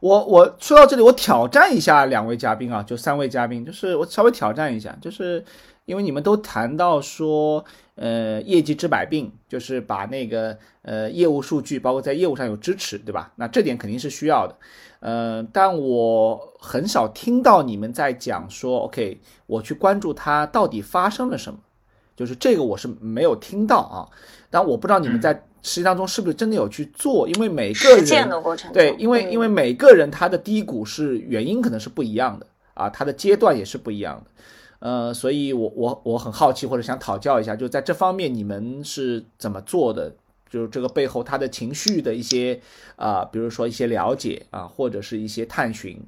我我说到这里，我挑战一下两位嘉宾啊，就三位嘉宾，就是我稍微挑战一下，就是因为你们都谈到说，呃，业绩治百病，就是把那个呃业务数据，包括在业务上有支持，对吧？那这点肯定是需要的，呃，但我很少听到你们在讲说，OK，我去关注它到底发生了什么，就是这个我是没有听到啊，但我不知道你们在。实际当中是不是真的有去做？因为每个人对，因为因为每个人他的低谷是原因可能是不一样的啊，他的阶段也是不一样的，呃，所以我我我很好奇或者想讨教一下，就在这方面你们是怎么做的？就是这个背后他的情绪的一些啊，比如说一些了解啊，或者是一些探寻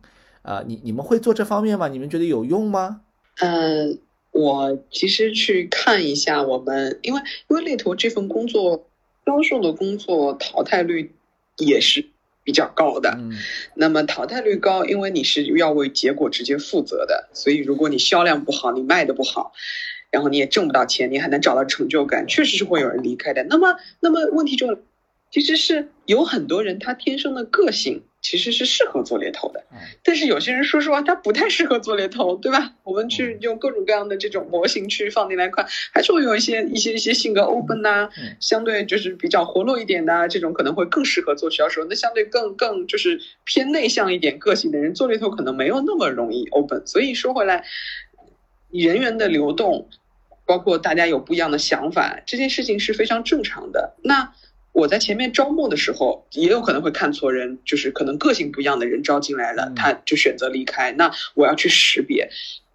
啊，你你们会做这方面吗？你们觉得有用吗？嗯，我其实去看一下我们，因为因为猎头这份工作。销售的工作淘汰率也是比较高的，那么淘汰率高，因为你是要为结果直接负责的，所以如果你销量不好，你卖的不好，然后你也挣不到钱，你还能找到成就感，确实是会有人离开的。那么，那么问题就其实是有很多人他天生的个性。其实是适合做猎头的，但是有些人说实话，他不太适合做猎头，对吧？我们去用各种各样的这种模型去放进来看，还是会有一些一些一些性格 open 呐，相对就是比较活络一点的这种，可能会更适合做销售。那相对更更就是偏内向一点个性的人做猎头，可能没有那么容易 open。所以说回来，人员的流动，包括大家有不一样的想法，这件事情是非常正常的。那。我在前面招募的时候，也有可能会看错人，就是可能个性不一样的人招进来了，他就选择离开。那我要去识别。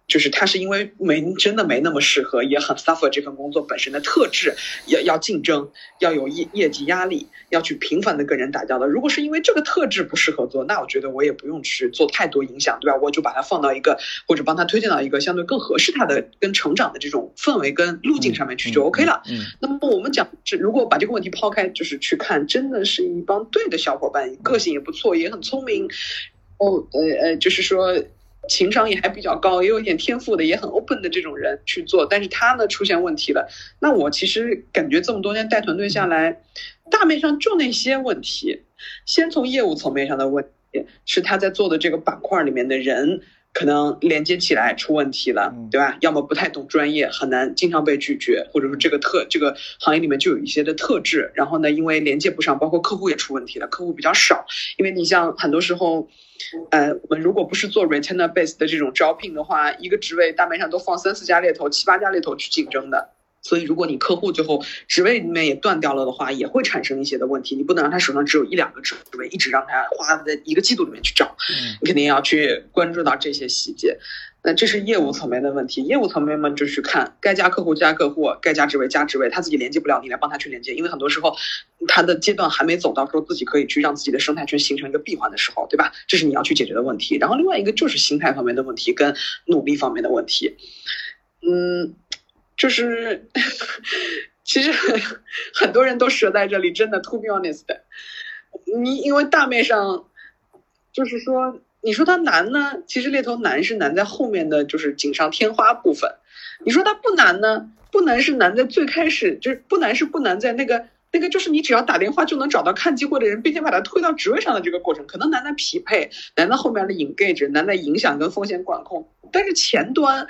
就是他是因为没真的没那么适合，也很 suffer 这份工作本身的特质，要要竞争，要有业业绩压力，要去频繁的跟人打交道。如果是因为这个特质不适合做，那我觉得我也不用去做太多影响，对吧？我就把它放到一个或者帮他推荐到一个相对更合适他的跟成长的这种氛围跟路径上面去就 OK 了。嗯。那么我们讲这如果把这个问题抛开，就是去看真的是一帮对的小伙伴，个性也不错，也很聪明，哦呃呃，就是说。情商也还比较高，也有一点天赋的，也很 open 的这种人去做，但是他呢出现问题了。那我其实感觉这么多年带团队下来，大面上就那些问题。先从业务层面上的问题，是他在做的这个板块里面的人可能连接起来出问题了，对吧？要么不太懂专业，很难经常被拒绝，或者说这个特这个行业里面就有一些的特质。然后呢，因为连接不上，包括客户也出问题了，客户比较少。因为你像很多时候。呃，我们如果不是做 retainer base 的这种招聘的话，一个职位大面上都放三四家猎头、七八家猎头去竞争的，所以如果你客户最后职位里面也断掉了的话，也会产生一些的问题。你不能让他手上只有一两个职位，一直让他花在一个季度里面去找，你肯定要去关注到这些细节。那这是业务层面的问题，业务层面嘛，就去看该加客户加客户，该加职位加职位，他自己连接不了，你来帮他去连接，因为很多时候他的阶段还没走到说自己可以去让自己的生态圈形成一个闭环的时候，对吧？这是你要去解决的问题。然后另外一个就是心态方面的问题跟努力方面的问题，嗯，就是 其实很很多人都折在这里，真的，to be honest，你因为大面上就是说。你说它难呢？其实猎头难是难在后面的就是锦上添花部分。你说它不难呢？不难是难在最开始，就是不难是不难在那个那个就是你只要打电话就能找到看机会的人，并且把它推到职位上的这个过程，可能难在匹配，难在后面的 engage，难在影响跟风险管控。但是前端，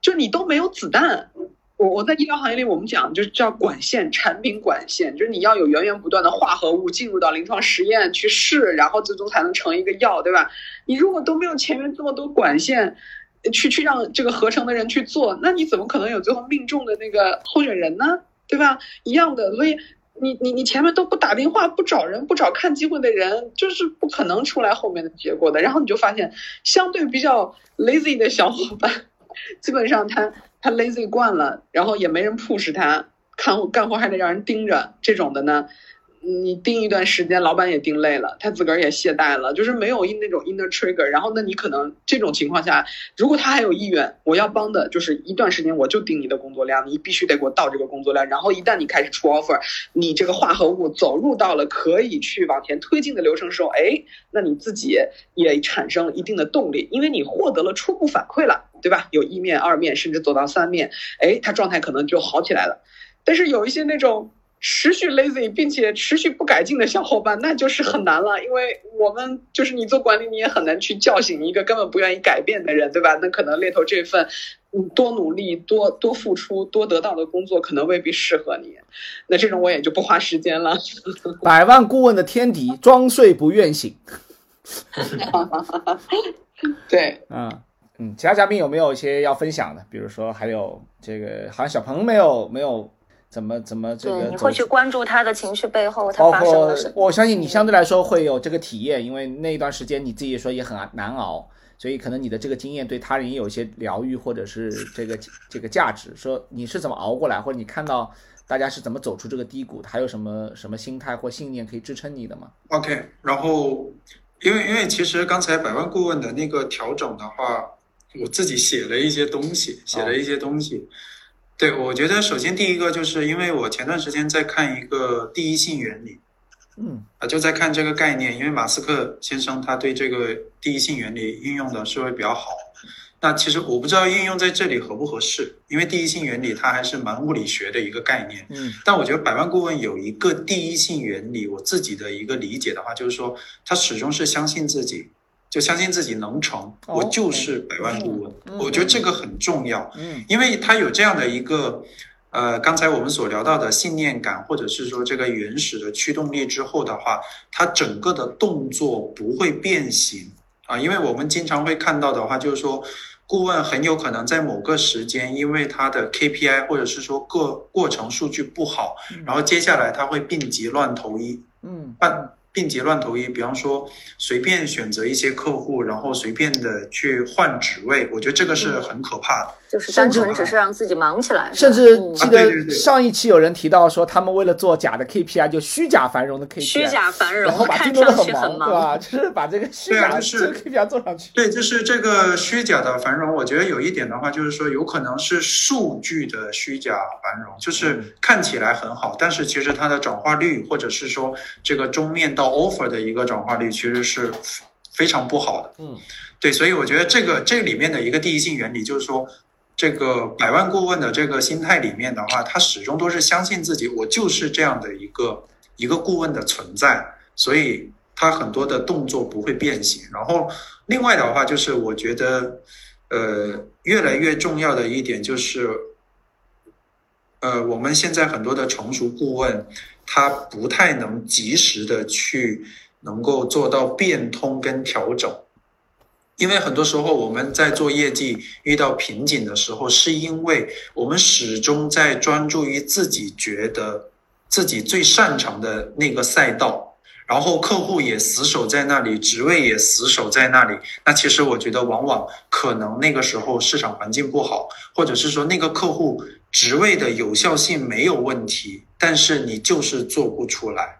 就你都没有子弹。我我在医疗行业里，我们讲就是叫管线，产品管线，就是你要有源源不断的化合物进入到临床实验去试，然后最终才能成一个药，对吧？你如果都没有前面这么多管线，去去让这个合成的人去做，那你怎么可能有最后命中的那个候选人呢？对吧？一样的，所以你你你前面都不打电话，不找人，不找看机会的人，就是不可能出来后面的结果的。然后你就发现，相对比较 lazy 的小伙伴，基本上他。他 lazy 惯了，然后也没人 push 他，看干活还得让人盯着，这种的呢，你盯一段时间，老板也盯累了，他自个儿也懈怠了，就是没有那种 inner trigger。然后，那你可能这种情况下，如果他还有意愿，我要帮的就是一段时间，我就盯你的工作量，你必须得给我到这个工作量。然后，一旦你开始出 offer，你这个化合物走入到了可以去往前推进的流程时候，哎，那你自己也产生了一定的动力，因为你获得了初步反馈了。对吧？有一面、二面，甚至走到三面，哎，他状态可能就好起来了。但是有一些那种持续 lazy 并且持续不改进的小伙伴，那就是很难了，因为我们就是你做管理，你也很难去叫醒一个根本不愿意改变的人，对吧？那可能猎头这份，嗯，多努力、多多付出、多得到的工作，可能未必适合你。那这种我也就不花时间了。百万顾问的天敌，装睡不愿醒。对，嗯嗯，其他嘉宾有没有一些要分享的？比如说，还有这个，好像小鹏没有没有。怎么怎么这个？你会去关注他的情绪背后，他发生了什么？我相信你相对来说会有这个体验，因为那一段时间你自己说也很难熬，所以可能你的这个经验对他人也有一些疗愈或者是这个这个价值。说你是怎么熬过来，或者你看到大家是怎么走出这个低谷，还有什么什么心态或信念可以支撑你的吗？OK，然后因为因为其实刚才百万顾问的那个调整的话，我自己写了一些东西，写了一些东西。对，我觉得首先第一个就是因为我前段时间在看一个第一性原理，嗯，啊，就在看这个概念，因为马斯克先生他对这个第一性原理运用的是会比较好。那其实我不知道应用在这里合不合适，因为第一性原理它还是蛮物理学的一个概念，嗯，但我觉得百万顾问有一个第一性原理，我自己的一个理解的话，就是说他始终是相信自己。就相信自己能成，我就是百万顾问。我觉得这个很重要，嗯，因为他有这样的一个，呃，刚才我们所聊到的信念感，或者是说这个原始的驱动力之后的话，他整个的动作不会变形啊。因为我们经常会看到的话，就是说，顾问很有可能在某个时间，因为他的 KPI 或者是说各过程数据不好，然后接下来他会病急乱投医，嗯，办。病急乱投医，比方说随便选择一些客户，然后随便的去换职位，我觉得这个是很可怕的。就是单纯只是让自己忙起来。甚至记得上一期有人提到说，他们为了做假的 KPI，就虚假繁荣的 KPI，虚假繁荣，然后把看上去很忙，对吧？就是把这个虚假就是 KPI 做上去。对，就是这个虚假的繁荣，我觉得有一点的话，就是说有可能是数据的虚假繁荣，就是看起来很好，但是其实它的转化率，或者是说这个终面到 offer 的一个转化率，其实是非常不好的。嗯，对，所以我觉得这个这里面的一个第一性原理，就是说。这个百万顾问的这个心态里面的话，他始终都是相信自己，我就是这样的一个一个顾问的存在，所以他很多的动作不会变形。然后另外的话，就是我觉得，呃，越来越重要的一点就是，呃，我们现在很多的成熟顾问，他不太能及时的去能够做到变通跟调整。因为很多时候我们在做业绩遇到瓶颈的时候，是因为我们始终在专注于自己觉得自己最擅长的那个赛道，然后客户也死守在那里，职位也死守在那里。那其实我觉得，往往可能那个时候市场环境不好，或者是说那个客户职位的有效性没有问题，但是你就是做不出来。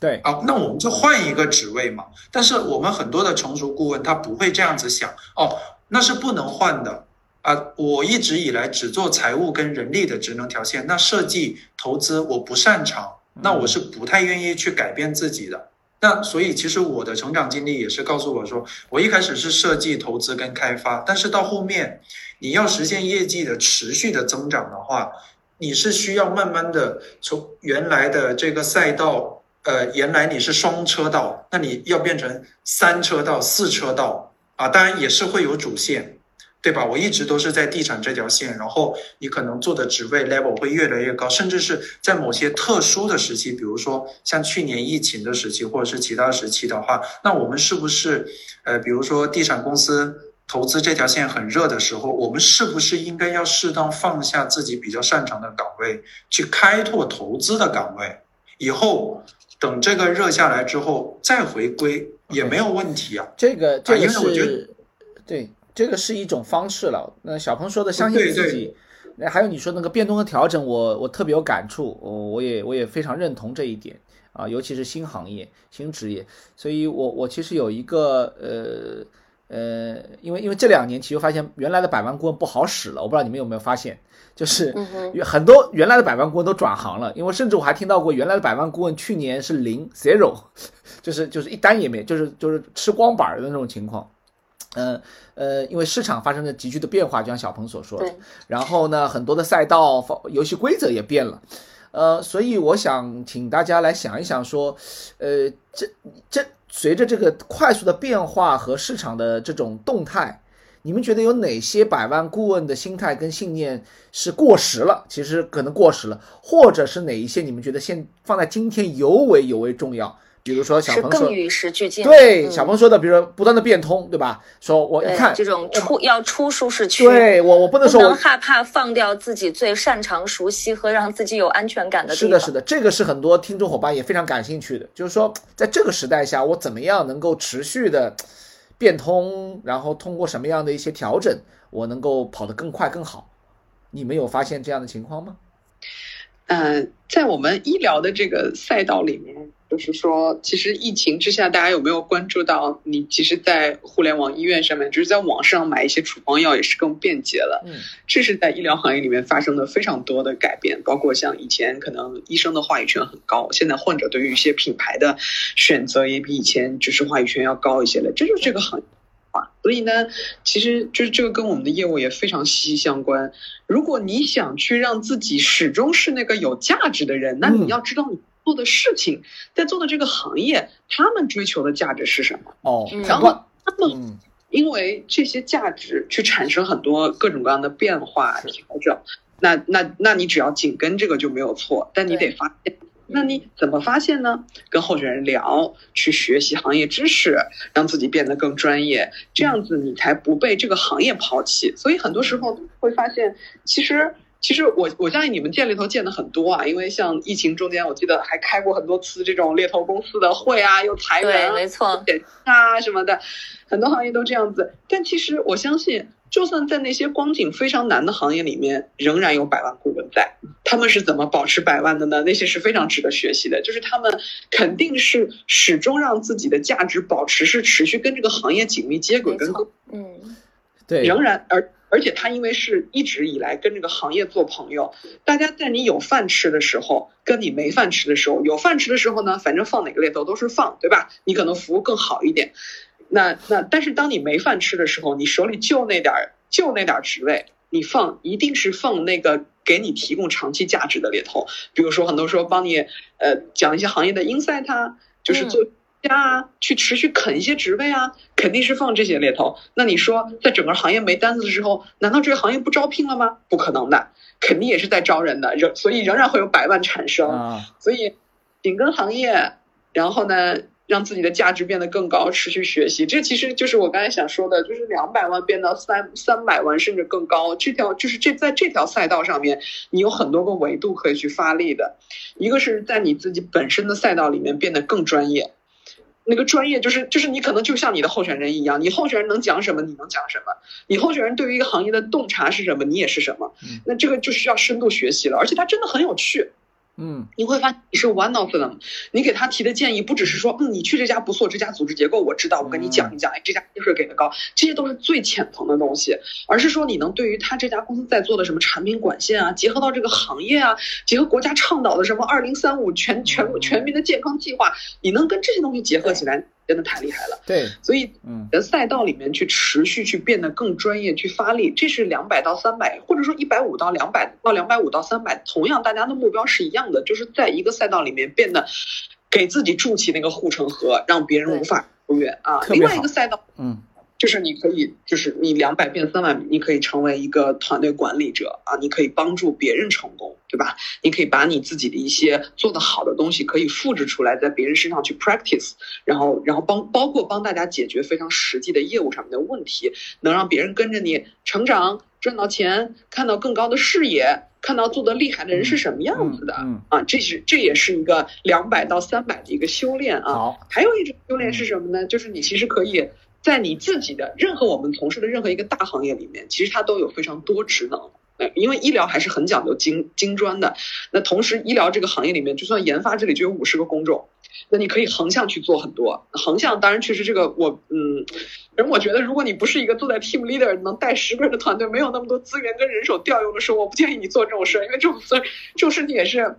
对啊，那我们就换一个职位嘛。但是我们很多的成熟顾问他不会这样子想哦，那是不能换的啊。我一直以来只做财务跟人力的职能条线，那设计投资我不擅长，那我是不太愿意去改变自己的。那所以其实我的成长经历也是告诉我说，我一开始是设计投资跟开发，但是到后面你要实现业绩的持续的增长的话，你是需要慢慢的从原来的这个赛道。呃，原来你是双车道，那你要变成三车道、四车道啊？当然也是会有主线，对吧？我一直都是在地产这条线，然后你可能做的职位 level 会越来越高，甚至是在某些特殊的时期，比如说像去年疫情的时期，或者是其他时期的话，那我们是不是呃，比如说地产公司投资这条线很热的时候，我们是不是应该要适当放下自己比较擅长的岗位，去开拓投资的岗位？以后。等这个热下来之后再回归也没有问题啊。这个这个是，对，这个是一种方式了。那小鹏说的相信自己，那还有你说那个变动和调整，我我特别有感触，我我也我也非常认同这一点啊，尤其是新行业、新职业。所以我我其实有一个呃呃，因为因为这两年其实发现原来的百万顾问不好使了，我不知道你们有没有发现。就是很多原来的百万顾问都转行了，因为甚至我还听到过原来的百万顾问去年是零 zero，就是就是一单也没，就是就是吃光板的那种情况。嗯呃，因为市场发生了急剧的变化，就像小鹏所说的。然后呢，很多的赛道、游戏规则也变了。呃，所以我想请大家来想一想，说，呃，这这随着这个快速的变化和市场的这种动态。你们觉得有哪些百万顾问的心态跟信念是过时了？其实可能过时了，或者是哪一些你们觉得现放在今天尤为尤为重要？比如说小鹏说，更与时俱进。对，小鹏说的，比如说不断的变通，对吧？说我一看这种出要出舒适区，对我我不能说能害怕放掉自己最擅长、熟悉和让自己有安全感的。是的，是的，这个是很多听众伙伴也非常感兴趣的，就是说在这个时代下，我怎么样能够持续的。变通，然后通过什么样的一些调整，我能够跑得更快更好？你们有发现这样的情况吗？嗯，在我们医疗的这个赛道里面。就是说，其实疫情之下，大家有没有关注到？你其实，在互联网医院上面，就是在网上买一些处方药也是更便捷了。嗯，这是在医疗行业里面发生的非常多的改变。包括像以前可能医生的话语权很高，现在患者对于一些品牌的选择也比以前就是话语权要高一些了。这就是这个行业化。所以呢，其实就是这个跟我们的业务也非常息息相关。如果你想去让自己始终是那个有价值的人，那你要知道你。做的事情，在做的这个行业，他们追求的价值是什么？哦，然后他们因为这些价值去产生很多各种各样的变化调整。那那那你只要紧跟这个就没有错，但你得发现，那你怎么发现呢？跟候选人聊，去学习行业知识，让自己变得更专业，这样子你才不被这个行业抛弃。所以很多时候会发现，其实。其实我我相信你们见猎头见的很多啊，因为像疫情中间，我记得还开过很多次这种猎头公司的会啊，又裁员，没错，啊什么的，很多行业都这样子。但其实我相信，就算在那些光景非常难的行业里面，仍然有百万顾问在。他们是怎么保持百万的呢？那些是非常值得学习的，就是他们肯定是始终让自己的价值保持是持续跟这个行业紧密接轨，跟嗯，对，仍然而。而且他因为是一直以来跟这个行业做朋友，大家在你有饭吃的时候，跟你没饭吃的时候，有饭吃的时候呢，反正放哪个猎头都是放，对吧？你可能服务更好一点。那那但是当你没饭吃的时候，你手里就那点儿就那点儿职位，你放一定是放那个给你提供长期价值的猎头。比如说很多时候帮你呃讲一些行业的 insight，就是做。加啊，去持续啃一些职位啊，肯定是放这些猎头。那你说，在整个行业没单子的时候，难道这个行业不招聘了吗？不可能的，肯定也是在招人的，仍所以仍然会有百万产生。所以紧跟行业，然后呢，让自己的价值变得更高，持续学习，这其实就是我刚才想说的，就是两百万变到三三百万甚至更高，这条就是这在这条赛道上面，你有很多个维度可以去发力的。一个是在你自己本身的赛道里面变得更专业。那个专业就是就是你可能就像你的候选人一样，你候选人能讲什么，你能讲什么？你候选人对于一个行业的洞察是什么，你也是什么？那这个就需要深度学习了，而且它真的很有趣。嗯，你会发现你是 one of them。你给他提的建议不只是说，嗯，你去这家不错，这家组织结构我知道，我跟你讲一讲，哎，这家薪水给的高，这些都是最浅层的东西。而是说你能对于他这家公司在做的什么产品管线啊，结合到这个行业啊，结合国家倡导的什么二零三五全全全民的健康计划，你能跟这些东西结合起来。真的太厉害了，对，所以嗯，在赛道里面去持续去变得更专业，去发力，这是两百到三百，或者说一百五到两百到两百五到三百，同样大家的目标是一样的，就是在一个赛道里面变得给自己筑起那个护城河，让别人无法超越啊。另外一个赛道，嗯。就是你可以，就是你两百变三百，你可以成为一个团队管理者啊，你可以帮助别人成功，对吧？你可以把你自己的一些做得好的东西可以复制出来，在别人身上去 practice，然后，然后帮包括帮大家解决非常实际的业务上面的问题，能让别人跟着你成长，赚到钱，看到更高的视野，看到做得厉害的人是什么样子的啊，这是这也是一个两百到三百的一个修炼啊。好，还有一种修炼是什么呢？就是你其实可以。在你自己的任何我们从事的任何一个大行业里面，其实它都有非常多职能。因为医疗还是很讲究精精专的。那同时，医疗这个行业里面，就算研发这里就有五十个工种，那你可以横向去做很多。横向当然确实这个我嗯，反正我觉得如果你不是一个坐在 team leader 能带十个人的团队，没有那么多资源跟人手调用的时候，我不建议你做这种事儿，因为这种事这种事情也是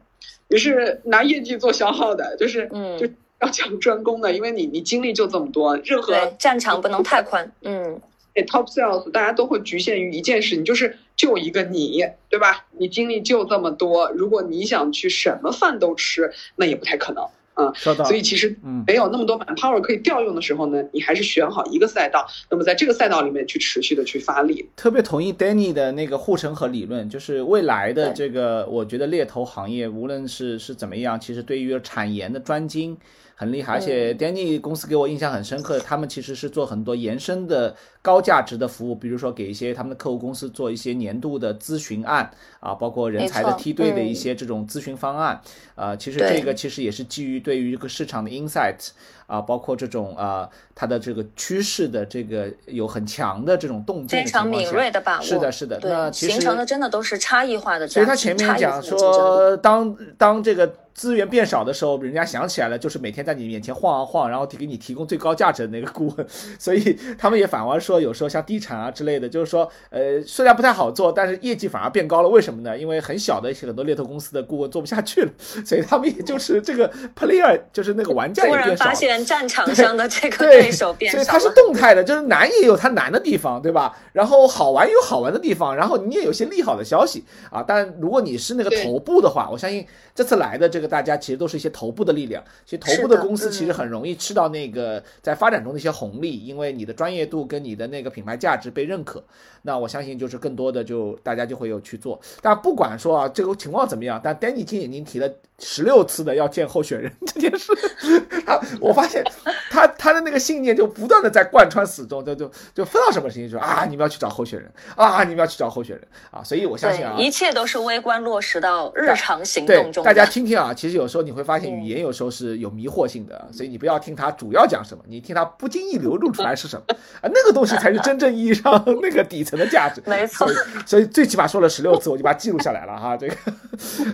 也是拿业绩做消耗的，就是嗯就。要讲专攻的，因为你你精力就这么多，任何战场不能太宽。嗯，对，top sales 大家都会局限于一件事情，就是就一个你，对吧？你精力就这么多，如果你想去什么饭都吃，那也不太可能。嗯，所以其实没有那么多 manpower 可以调用的时候呢，你还是选好一个赛道，那么在这个赛道里面去持续的去发力。特别同意 Danny 的那个护城河理论，就是未来的这个，我觉得猎头行业无论是是怎么样，其实对于产研的专精。很厉害，而且 Danny 公司给我印象很深刻，他们其实是做很多延伸的高价值的服务，比如说给一些他们的客户公司做一些年度的咨询案啊，包括人才的梯队的一些这种咨询方案，呃，其实这个其实也是基于对于这个市场的 insight 啊，包括这种啊它的这个趋势的这个有很强的这种洞见，非常敏锐的把握，是的，是的，那其实形成的真的都是差异化的，所以他前面讲说，当当这个。资源变少的时候，人家想起来了，就是每天在你面前晃啊晃，然后给你提供最高价值的那个顾问。所以他们也反而说，有时候像地产啊之类的，就是说，呃，虽然不太好做，但是业绩反而变高了。为什么呢？因为很小的一些很多猎头公司的顾问做不下去了，所以他们也就是这个 player，就是那个玩家也变少。突然发现战场上的这个对手变少所以它是动态的，就是难也有它难的地方，对吧？然后好玩有好玩的地方，然后你也有些利好的消息啊。但如果你是那个头部的话，我相信这次来的这个大家其实都是一些。头部的力量，其实头部的公司其实很容易吃到那个在发展中的一些红利，因为你的专业度跟你的那个品牌价值被认可。那我相信就是更多的就大家就会有去做。但不管说啊这个情况怎么样，但 Danny 今已经提了十六次的要见候选人这件事，他我发现他他的那个信念就不断的在贯穿始终，就就就分到什么事情就啊你们要去找候选人啊你们要去找候选人啊，所以我相信啊一切都是微观落实到日常行动中。大家听听啊，其实有时候你会发现语言有时候是有迷惑性的，所以你不要听他主要讲什么，你听他不经意流露出来是什么啊，那个东西才是真正意义上 那个底层的价值。没错，所以最起码说了十六次，我就把它记录下来了哈。这个，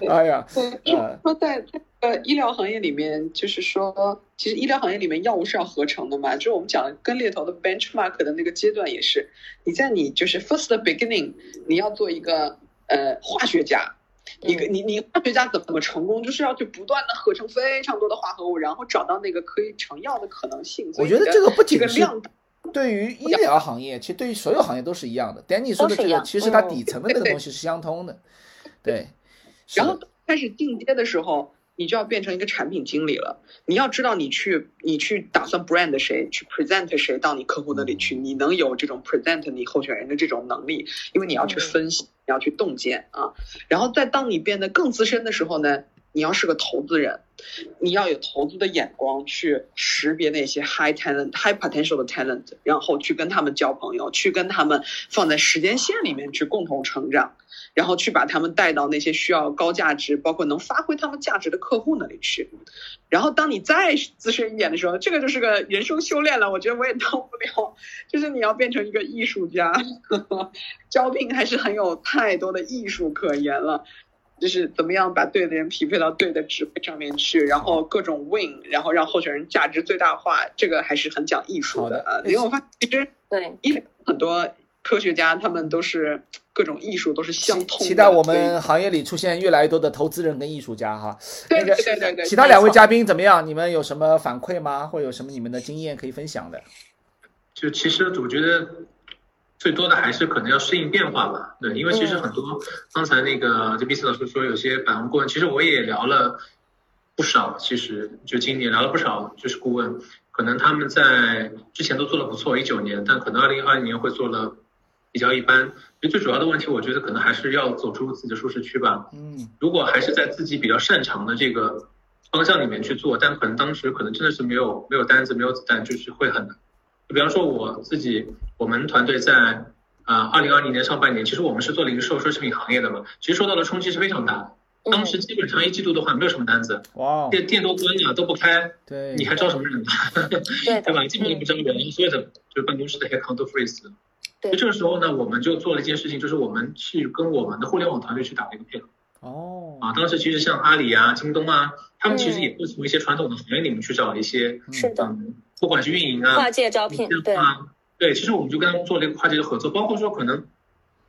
哎呀，说在呃医疗行业里面，就是说，其实医疗行业里面药物是要合成的嘛，就是我们讲跟猎头的 benchmark 的那个阶段也是，你在你就是 first beginning，你要做一个呃化学家。一个你你化学家怎么成功，就是要去不断的合成非常多的化合物，然后找到那个可以成药的可能性。我觉得这个不仅是对于医疗行业，其实对于所有行业都是一样的。Danny 说的这个，其实它底层的那个东西是相通的。对。然后开始进阶的时候，你就要变成一个产品经理了。你要知道，你去你去打算 brand 谁，去 present 谁到你客户那里去，你能有这种 present 你候选人的这种能力，因为你要去分析。你要去洞见啊，然后在当你变得更资深的时候呢，你要是个投资人，你要有投资的眼光去识别那些 high talent、high potential 的 talent，然后去跟他们交朋友，去跟他们放在时间线里面去共同成长。然后去把他们带到那些需要高价值，包括能发挥他们价值的客户那里去。然后当你再资深一点的时候，这个就是个人生修炼了。我觉得我也当不了，就是你要变成一个艺术家，招聘还是很有太多的艺术可言了。就是怎么样把对的人匹配到对的职位上面去，然后各种 win，然后让候选人价值最大化，这个还是很讲艺术的啊。因为我发现其实对很多科学家他们都是。各种艺术都是相通。期待我们行业里出现越来越多的投资人跟艺术家哈。对对对对。其他两位嘉宾怎么样？你们有什么反馈吗？或有什么你们的经验可以分享的？就其实我觉得最多的还是可能要适应变化吧。对，因为其实很多刚才那个这 B 斯老师说有些百万顾问，其实我也聊了不少。其实就今年聊了不少，就是顾问，可能他们在之前都做的不错，一九年，但可能二零二零年会做了。比较一般，其实最主要的问题，我觉得可能还是要走出自己的舒适区吧。嗯，如果还是在自己比较擅长的这个方向里面去做，但可能当时可能真的是没有没有单子，没有子弹，就是会很难。就比方说我自己，我们团队在啊二零二零年上半年，其实我们是做零售奢侈品行业的嘛，其实受到的冲击是非常大的。当时基本上一季度的话，没有什么单子，哇，店店都关了，都不开，对，你还招什么人呢？对吧？基本都不招人，所有的就办公室的 headcount 都 freeze。就这个时候呢，我们就做了一件事情，就是我们去跟我们的互联网团队去打了一个配合。哦。啊，当时其实像阿里啊、京东啊，他们其实也会从一些传统的行业里面去找一些，是的，不管是运营啊、跨界招聘，对。对，其实我们就跟他们做了一个跨界的合作，包括说可能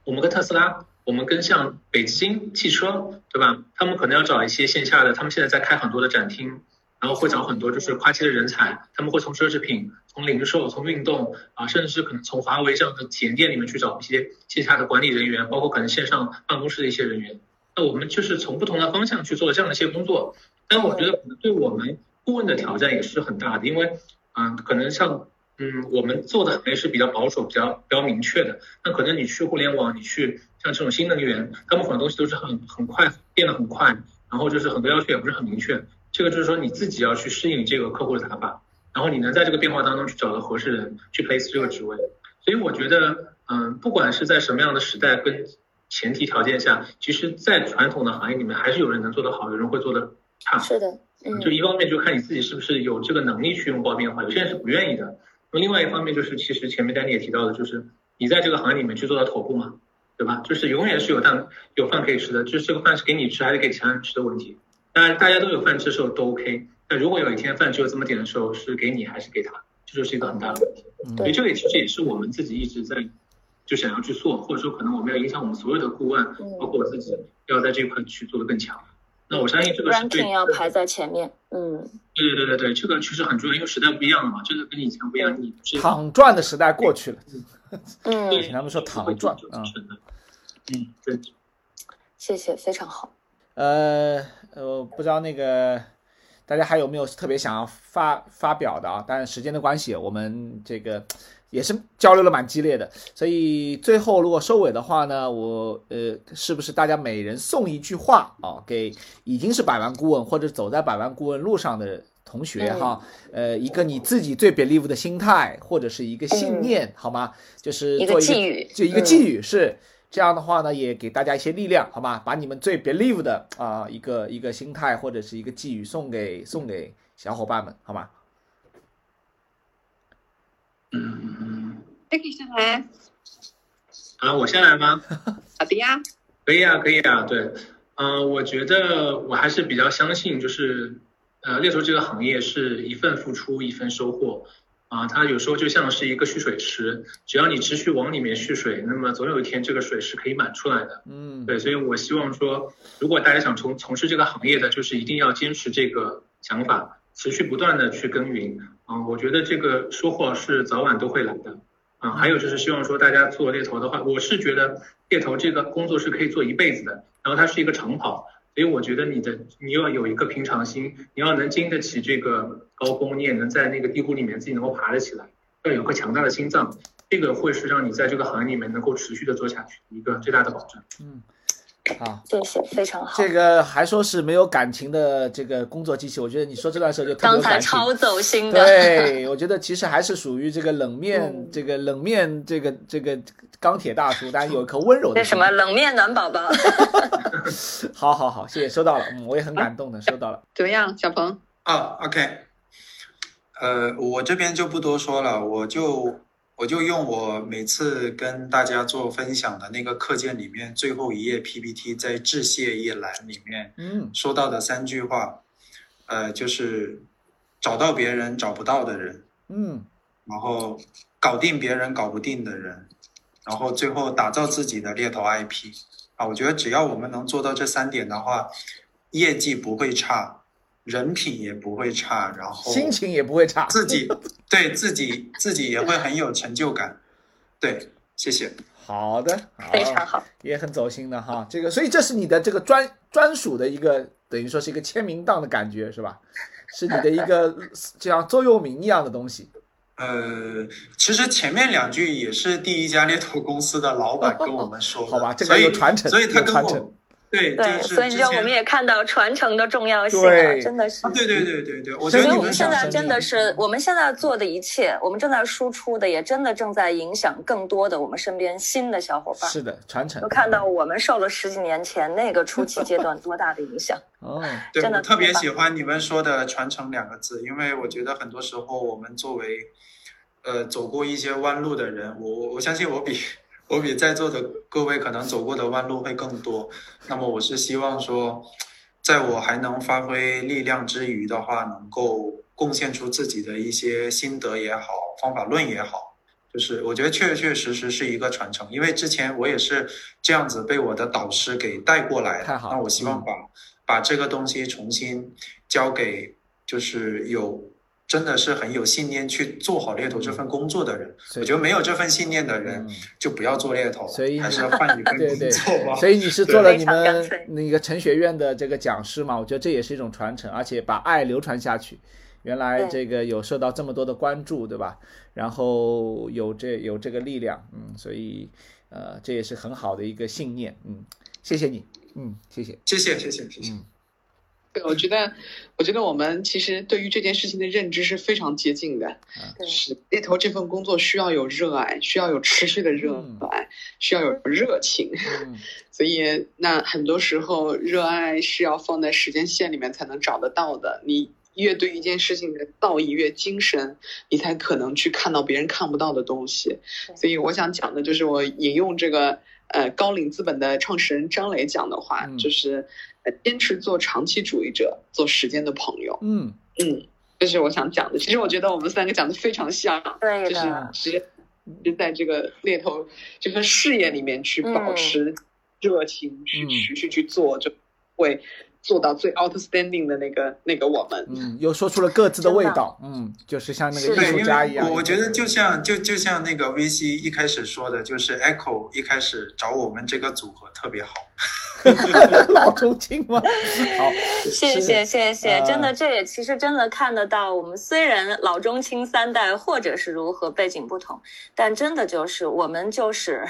我们跟特斯拉，我们跟像北京汽车，对吧？他们可能要找一些线下的，他们现在在开很多的展厅。然然后会找很多就是跨界的人才，他们会从奢侈品、从零售、从运动啊，甚至是可能从华为这样的体验店里面去找一些线下的管理人员，包括可能线上办公室的一些人员。那我们就是从不同的方向去做这样的一些工作。但我觉得可能对我们顾问的挑战也是很大的，因为嗯，可能像嗯，我们做的行业是比较保守、比较比较明确的。那可能你去互联网，你去像这种新能源，他们很多东西都是很很快变得很快，然后就是很多要求也不是很明确。这个就是说你自己要去适应这个客户的打法，然后你能在这个变化当中去找到合适人去 place 这个职位。所以我觉得，嗯，不管是在什么样的时代跟前提条件下，其实，在传统的行业里面，还是有人能做得好，有人会做得差。是的，嗯，就一方面就看你自己是不是有这个能力去拥抱变化，有些人是不愿意的。那么另外一方面就是，其实前面丹尼也提到的，就是你在这个行业里面去做到头部嘛，对吧？就是永远是有饭有饭可以吃的，就是这个饭是给你吃还是给其他人吃的问题。当然，大家都有饭吃的时候都 OK。但如果有一天饭只有这么点的时候，是给你还是给他，这就是一个很大的问题。所以这个其实也是我们自己一直在就想要去做，或者说可能我们要影响我们所有的顾问，包括我自己，要在这块去做的更强。那我相信这个是对。要排在前面，嗯。对对对对对，这个其实很重要，因为时代不一样了嘛，这个跟以前不一样。你躺赚的时代过去了。嗯。对，他们说躺赚啊。嗯，对。谢谢，非常好。呃。呃，不知道那个大家还有没有特别想要发发表的啊？但是时间的关系，我们这个也是交流的蛮激烈的，所以最后如果收尾的话呢，我呃，是不是大家每人送一句话啊，给已经是百万顾问或者走在百万顾问路上的同学哈？呃，一个你自己最 believe 的心态或者是一个信念好吗？就是一个寄语，就一个寄语是。这样的话呢，也给大家一些力量，好吗？把你们最 believe 的啊一个一个心态或者是一个寄语送给送给小伙伴们，好吗？嗯，可以先来。啊，我先来吗？好的呀。可以啊，可以啊，对，嗯，我觉得我还是比较相信，就是呃，猎头这个行业是一份付出一份收获。啊，它有时候就像是一个蓄水池，只要你持续往里面蓄水，那么总有一天这个水是可以满出来的。嗯，对，所以我希望说，如果大家想从从事这个行业的，就是一定要坚持这个想法，持续不断的去耕耘。啊，我觉得这个收获是早晚都会来的。啊，还有就是希望说大家做猎头的话，我是觉得猎头这个工作是可以做一辈子的，然后它是一个长跑。所以我觉得你的你要有一个平常心，你要能经得起这个高峰，你也能在那个低谷里面自己能够爬得起来，要有个强大的心脏，这个会是让你在这个行业里面能够持续的做下去一个最大的保证。嗯。好，谢谢，非常好。这个还说是没有感情的这个工作机器，我觉得你说这段时候就特别刚才超走心的。对，我觉得其实还是属于这个冷面，这个冷面，这个这个钢铁大叔，但有一颗温柔的。那什么冷面暖宝宝？好好好，谢谢，收到了，嗯，我也很感动的，收到了。怎么样，小鹏？啊，OK，呃，我这边就不多说了，我就。我就用我每次跟大家做分享的那个课件里面最后一页 PPT，在致谢一栏里面，嗯，说到的三句话，呃，就是找到别人找不到的人，嗯，然后搞定别人搞不定的人，然后最后打造自己的猎头 IP，啊，我觉得只要我们能做到这三点的话，业绩不会差。人品也不会差，然后心情也不会差，自己对自己自己也会很有成就感。对，谢谢。好的，非常好，也很走心的哈。这个，所以这是你的这个专专属的一个，等于说是一个签名档的感觉，是吧？是你的一个就像座右铭一样的东西。呃，其实前面两句也是第一家猎头公司的老板跟我们说 好吧，这个有传承，所以他跟我。对对，所以你知道我们也看到传承的重要性了，真的是。对对对对对，我觉得我们现在真的是，我们现在做的一切，我们正在输出的，也真的正在影响更多的我们身边新的小伙伴。是的，传承。都看到我们受了十几年前那个初期阶段多大的影响。哦，对，我特别喜欢你们说的“传承”两个字，因为我觉得很多时候我们作为，呃，走过一些弯路的人，我我我相信我比。我比在座的各位可能走过的弯路会更多，那么我是希望说，在我还能发挥力量之余的话，能够贡献出自己的一些心得也好，方法论也好，就是我觉得确确实实是一个传承，因为之前我也是这样子被我的导师给带过来的，那我希望把把这个东西重新交给就是有。真的是很有信念去做好猎头这份工作的人，我觉得没有这份信念的人就不要做猎头，所以还是 换一份工作吧。所以你是做了你们那个陈学院的这个讲师嘛？我觉得这也是一种传承，而且把爱流传下去。原来这个有受到这么多的关注，对吧？然后有这有这个力量，嗯，所以呃，这也是很好的一个信念，嗯，谢谢你，嗯，谢谢，谢谢，谢谢，谢谢。对，我觉得，我觉得我们其实对于这件事情的认知是非常接近的。是猎头这份工作需要有热爱，需要有持续的热爱，需要有热情。所以，那很多时候，热爱是要放在时间线里面才能找得到的。你越对一件事情的道义越精深，你才可能去看到别人看不到的东西。所以，我想讲的就是我引用这个呃高瓴资本的创始人张磊讲的话，就是。坚持做长期主义者，做时间的朋友。嗯嗯，这是我想讲的。其实我觉得我们三个讲的非常像，对就是时间就在这个猎头这份事业里面去保持热情，去持续去做，就会。做到最 outstanding 的那个那个我们，嗯，又说出了各自的味道，嗯，就是像那个艺术家一样。我觉得就像就就像那个 VC 一开始说的，就是 Echo 一开始找我们这个组合特别好。老中青吗？好，谢谢谢谢，真的这也其实真的看得到，我们虽然老中青三代或者是如何背景不同，但真的就是我们就是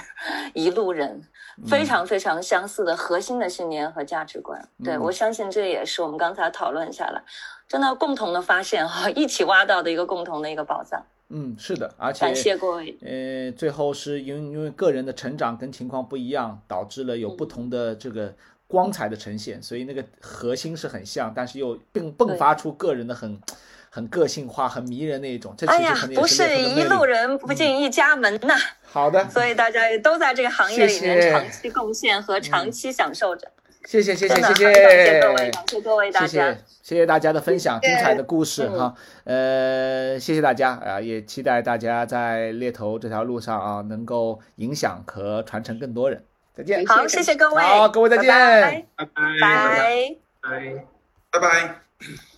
一路人。非常非常相似的核心的信念和价值观，对我相信这也是我们刚才讨论下来，真的共同的发现哈，一起挖到的一个共同的一个宝藏。嗯，是的，而且感谢各位。呃，最后是因因为个人的成长跟情况不一样，导致了有不同的这个光彩的呈现，所以那个核心是很像，但是又迸迸发出个人的很。很个性化、很迷人那一种，这其实肯定不是一路人不进一家门呐。好的，所以大家也都在这个行业里面长期贡献和长期享受着。谢谢谢谢谢谢，感谢各位，感谢各位大家，谢谢谢谢大家的分享，精彩的故事哈。呃，谢谢大家啊，也期待大家在猎头这条路上啊，能够影响和传承更多人。再见。好，谢谢各位。好，各位再见。拜拜。拜拜。拜拜。